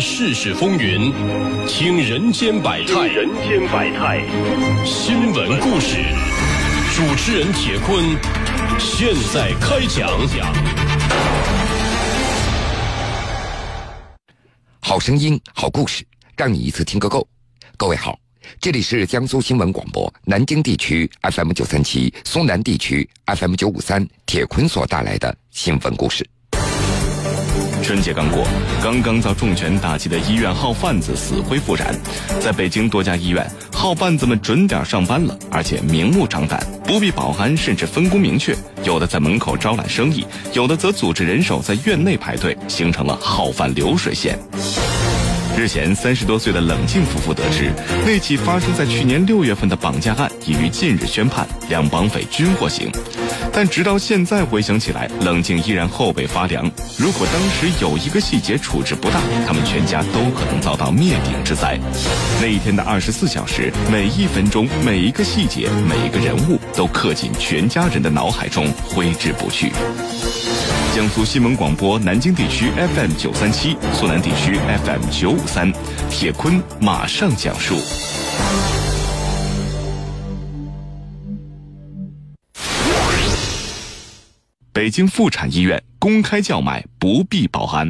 观世事风云，听人间百态。人间百态，新闻故事，主持人铁坤，现在开讲。好声音，好故事，让你一次听个够。各位好，这里是江苏新闻广播南京地区 FM 九三七，苏南地区 FM 九五三，铁坤所带来的新闻故事。春节刚过，刚刚遭重拳打击的医院号贩子死灰复燃。在北京多家医院，号贩子们准点上班了，而且明目张胆，不必保安，甚至分工明确。有的在门口招揽生意，有的则组织人手在院内排队，形成了号贩流水线。日前，三十多岁的冷静夫妇得知，那起发生在去年六月份的绑架案已于近日宣判，两绑匪均获刑。但直到现在回想起来，冷静依然后背发凉。如果当时有一个细节处置不当，他们全家都可能遭到灭顶之灾。那一天的二十四小时，每一分钟、每一个细节、每一个人物，都刻进全家人的脑海中，挥之不去。江苏新闻广播南京地区 FM 九三七，苏南地区 FM 九五三，铁坤马上讲述。北京妇产医院公开叫卖不必保安。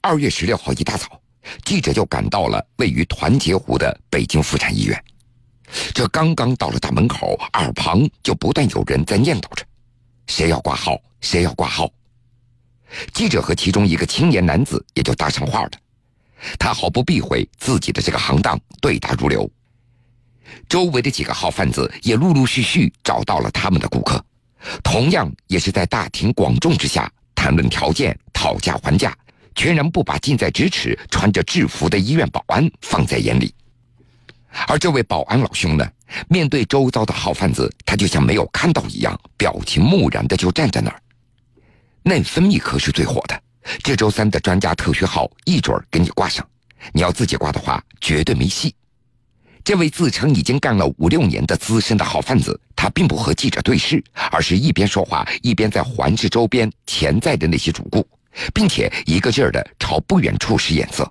二月十六号一大早，记者就赶到了位于团结湖的北京妇产医院。这刚刚到了大门口，耳旁就不断有人在念叨着：“谁要挂号？谁要挂号？”记者和其中一个青年男子也就搭上话了。他毫不避讳自己的这个行当，对答如流。周围的几个号贩子也陆陆续续找到了他们的顾客。同样也是在大庭广众之下谈论条件、讨价还价，全然不把近在咫尺、穿着制服的医院保安放在眼里。而这位保安老兄呢，面对周遭的号贩子，他就像没有看到一样，表情木然的就站在那儿。内分泌科是最火的，这周三的专家特需号一准儿给你挂上，你要自己挂的话，绝对没戏。这位自称已经干了五六年的资深的好贩子，他并不和记者对视，而是一边说话一边在环视周边潜在的那些主顾，并且一个劲儿的朝不远处使眼色。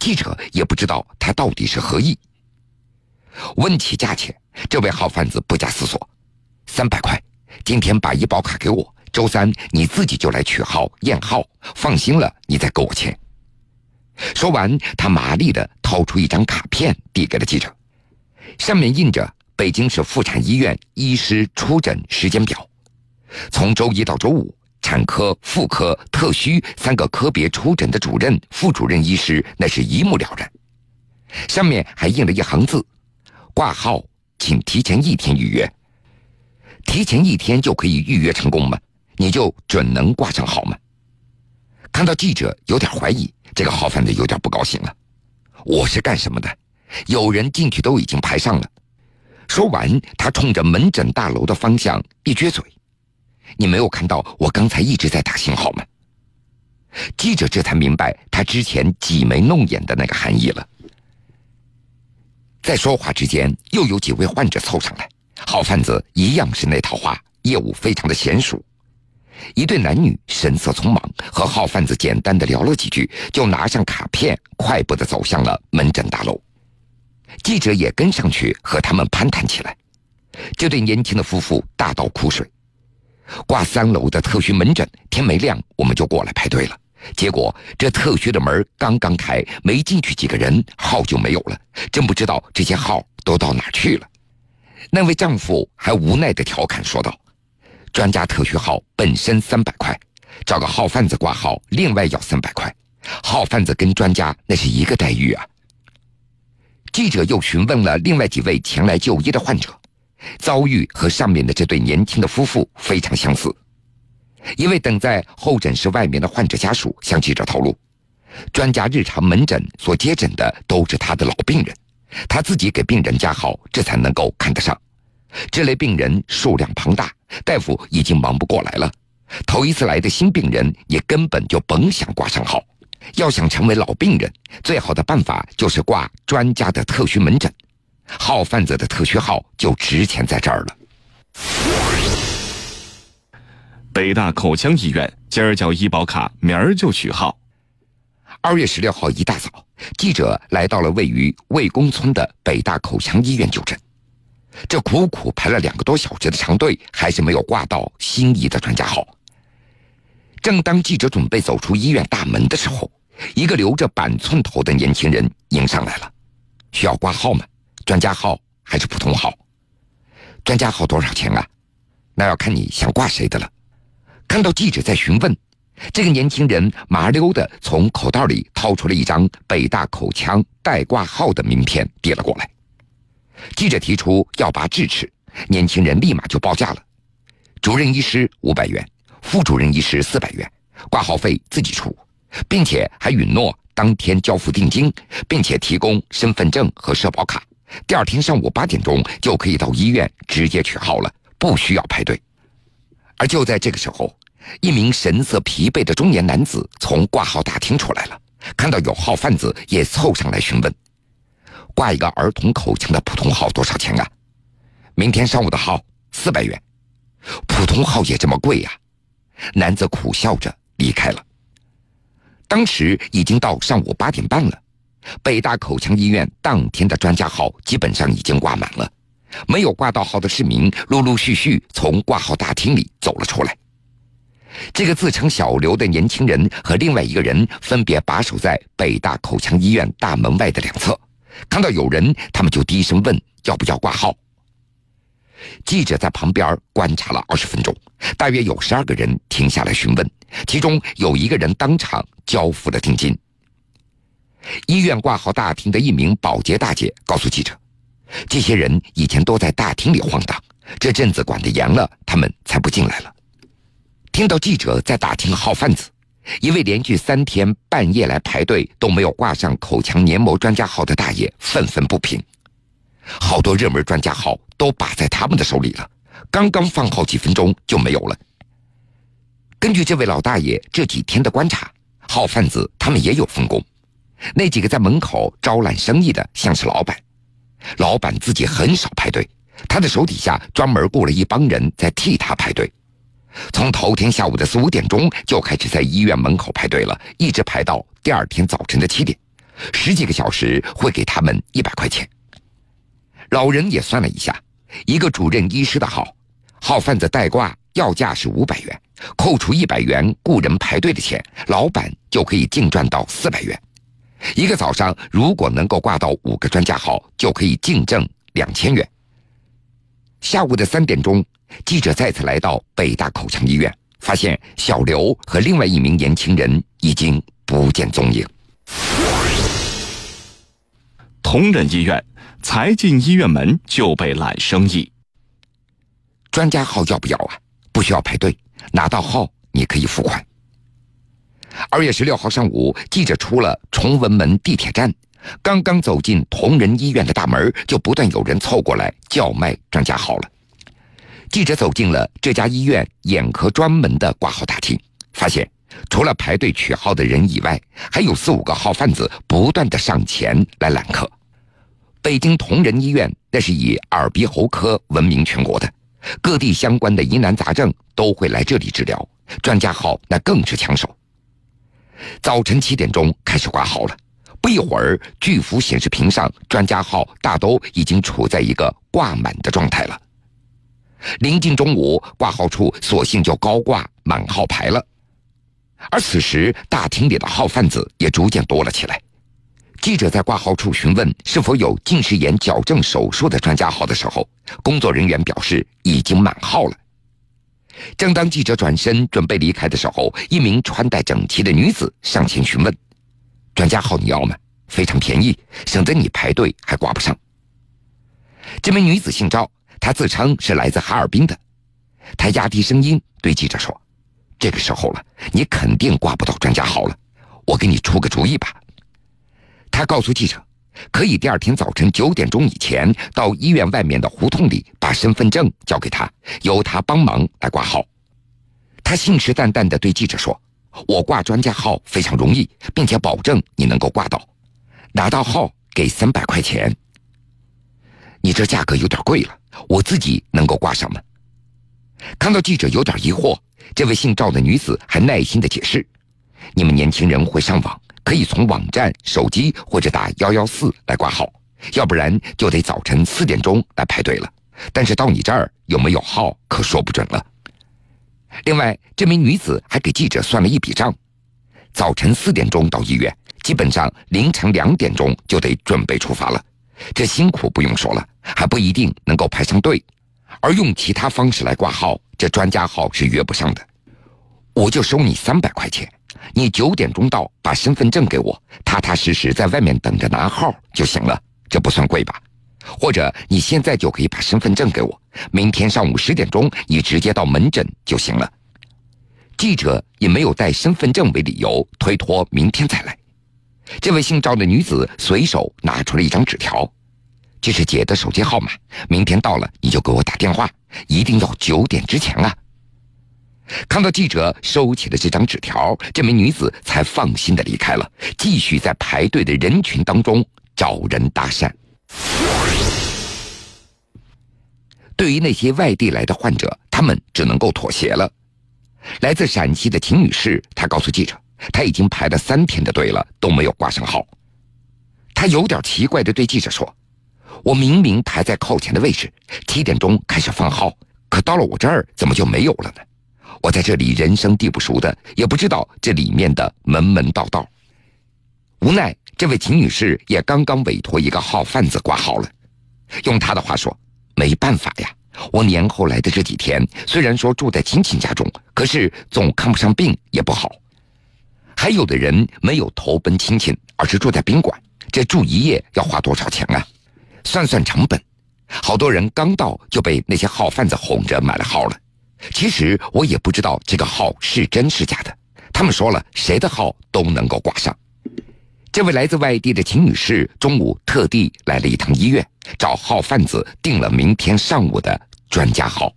记者也不知道他到底是何意。问起价钱，这位好贩子不假思索：“三百块，今天把医保卡给我，周三你自己就来取号验号，放心了，你再给我钱。”说完，他麻利的掏出一张卡片递给了记者。上面印着北京市妇产医院医师出诊时间表，从周一到周五，产科、妇科、特需三个科别出诊的主任、副主任医师那是一目了然。上面还印了一行字：“挂号，请提前一天预约。”提前一天就可以预约成功吗？你就准能挂上号吗？看到记者有点怀疑，这个号贩子有点不高兴了。我是干什么的？有人进去都已经排上了。说完，他冲着门诊大楼的方向一撅嘴：“你没有看到我刚才一直在打信号吗？”记者这才明白他之前挤眉弄眼的那个含义了。在说话之间，又有几位患者凑上来，好贩子一样是那套话，业务非常的娴熟。一对男女神色匆忙，和好贩子简单的聊了几句，就拿上卡片，快步的走向了门诊大楼。记者也跟上去和他们攀谈起来。这对年轻的夫妇大倒苦水，挂三楼的特需门诊，天没亮我们就过来排队了。结果这特需的门刚刚开，没进去几个人，号就没有了。真不知道这些号都到哪去了。那位丈夫还无奈的调侃说道：“专家特需号本身三百块，找个号贩子挂号另外要三百块，号贩子跟专家那是一个待遇啊。”记者又询问了另外几位前来就医的患者，遭遇和上面的这对年轻的夫妇非常相似。一位等在候诊室外面的患者家属向记者透露，专家日常门诊所接诊的都是他的老病人，他自己给病人加号，这才能够看得上。这类病人数量庞大，大夫已经忙不过来了。头一次来的新病人也根本就甭想挂上号。要想成为老病人，最好的办法就是挂专家的特需门诊，号贩子的特需号就值钱在这儿了。北大口腔医院今儿交医保卡，明儿就取号。二月十六号一大早，记者来到了位于魏公村的北大口腔医院就诊。这苦苦排了两个多小时的长队，还是没有挂到心仪的专家号。正当记者准备走出医院大门的时候，一个留着板寸头的年轻人迎上来了：“需要挂号吗？专家号还是普通号？专家号多少钱啊？那要看你想挂谁的了。”看到记者在询问，这个年轻人麻溜的从口袋里掏出了一张北大口腔代挂号的名片，递了过来。记者提出要拔智齿，年轻人立马就报价了：主任医师五百元，副主任医师四百元，挂号费自己出，并且还允诺当天交付定金，并且提供身份证和社保卡。第二天上午八点钟就可以到医院直接取号了，不需要排队。而就在这个时候，一名神色疲惫的中年男子从挂号大厅出来了，看到有号贩子也凑上来询问。挂一个儿童口腔的普通号多少钱啊？明天上午的号四百元，普通号也这么贵呀？男子苦笑着离开了。当时已经到上午八点半了，北大口腔医院当天的专家号基本上已经挂满了，没有挂到号的市民陆陆续续从挂号大厅里走了出来。这个自称小刘的年轻人和另外一个人分别把守在北大口腔医院大门外的两侧。看到有人，他们就低声问要不要挂号。记者在旁边观察了二十分钟，大约有十二个人停下来询问，其中有一个人当场交付了定金。医院挂号大厅的一名保洁大姐告诉记者：“这些人以前都在大厅里晃荡，这阵子管得严了，他们才不进来了。”听到记者在打听号贩子。一位连续三天半夜来排队都没有挂上口腔黏膜专家号的大爷愤愤不平，好多热门专家号都把在他们的手里了，刚刚放号几分钟就没有了。根据这位老大爷这几天的观察，号贩子他们也有分工，那几个在门口招揽生意的像是老板，老板自己很少排队，他的手底下专门雇了一帮人在替他排队。从头天下午的四五点钟就开始在医院门口排队了，一直排到第二天早晨的七点，十几个小时会给他们一百块钱。老人也算了一下，一个主任医师的号，号贩子代挂要价是五百元，扣除一百元雇人排队的钱，老板就可以净赚到四百元。一个早上如果能够挂到五个专家号，就可以净挣两千元。下午的三点钟。记者再次来到北大口腔医院，发现小刘和另外一名年轻人已经不见踪影。同仁医院才进医院门就被揽生意。专家号要不要啊？不需要排队，拿到号你可以付款。二月十六号上午，记者出了崇文门地铁站，刚刚走进同仁医院的大门，就不断有人凑过来叫卖专家号了。记者走进了这家医院眼科专门的挂号大厅，发现除了排队取号的人以外，还有四五个号贩子不断的上前来揽客。北京同仁医院那是以耳鼻喉科闻名全国的，各地相关的疑难杂症都会来这里治疗，专家号那更是抢手。早晨七点钟开始挂号了，不一会儿，巨幅显示屏上专家号大都已经处在一个挂满的状态了。临近中午，挂号处索性就高挂满号牌了。而此时，大厅里的号贩子也逐渐多了起来。记者在挂号处询问是否有近视眼矫正手术的专家号的时候，工作人员表示已经满号了。正当记者转身准备离开的时候，一名穿戴整齐的女子上前询问：“专家号你要吗？非常便宜，省得你排队还挂不上。”这名女子姓赵。他自称是来自哈尔滨的，他压低声音对记者说：“这个时候了，你肯定挂不到专家号了，我给你出个主意吧。”他告诉记者，可以第二天早晨九点钟以前到医院外面的胡同里把身份证交给他，由他帮忙来挂号。他信誓旦旦地对记者说：“我挂专家号非常容易，并且保证你能够挂到，拿到号给三百块钱。”你这价格有点贵了。我自己能够挂上吗？看到记者有点疑惑，这位姓赵的女子还耐心的解释：“你们年轻人会上网，可以从网站、手机或者打幺幺四来挂号，要不然就得早晨四点钟来排队了。但是到你这儿有没有号可说不准了。另外，这名女子还给记者算了一笔账：早晨四点钟到医院，基本上凌晨两点钟就得准备出发了。这辛苦不用说了，还不一定能够排上队。而用其他方式来挂号，这专家号是约不上的。我就收你三百块钱，你九点钟到，把身份证给我，踏踏实实在外面等着拿号就行了，这不算贵吧？或者你现在就可以把身份证给我，明天上午十点钟你直接到门诊就行了。记者也没有带身份证为理由推脱明天再来。这位姓赵的女子随手拿出了一张纸条。这是姐的手机号码，明天到了你就给我打电话，一定要九点之前啊！看到记者收起了这张纸条，这名女子才放心的离开了，继续在排队的人群当中找人搭讪。对于那些外地来的患者，他们只能够妥协了。来自陕西的秦女士，她告诉记者，她已经排了三天的队了，都没有挂上号。她有点奇怪的对记者说。我明明排在靠前的位置，七点钟开始放号，可到了我这儿怎么就没有了呢？我在这里人生地不熟的，也不知道这里面的门门道道。无奈，这位秦女士也刚刚委托一个号贩子挂号了。用她的话说：“没办法呀，我年后来的这几天，虽然说住在亲戚家中，可是总看不上病也不好。还有的人没有投奔亲戚，而是住在宾馆，这住一夜要花多少钱啊？”算算成本，好多人刚到就被那些号贩子哄着买了号了。其实我也不知道这个号是真是假的。他们说了，谁的号都能够挂上。这位来自外地的秦女士中午特地来了一趟医院，找号贩子订了明天上午的专家号。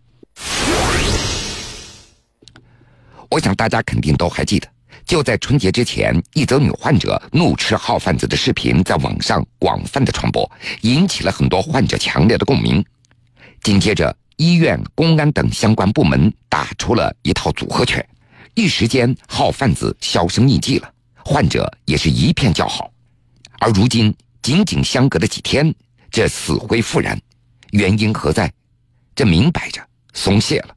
我想大家肯定都还记得。就在春节之前，一则女患者怒斥号贩子的视频在网上广泛的传播，引起了很多患者强烈的共鸣。紧接着，医院、公安等相关部门打出了一套组合拳，一时间号贩子销声匿迹了，患者也是一片叫好。而如今，仅仅相隔了几天，这死灰复燃，原因何在？这明摆着松懈了。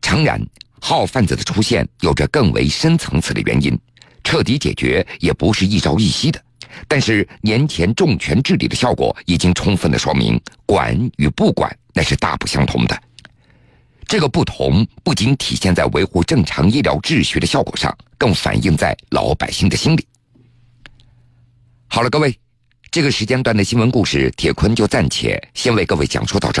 诚然。号贩子的出现有着更为深层次的原因，彻底解决也不是一朝一夕的。但是年前重拳治理的效果已经充分的说明，管与不管那是大不相同的。这个不同不仅体现在维护正常医疗秩序的效果上，更反映在老百姓的心里。好了，各位，这个时间段的新闻故事，铁坤就暂且先为各位讲述到这儿。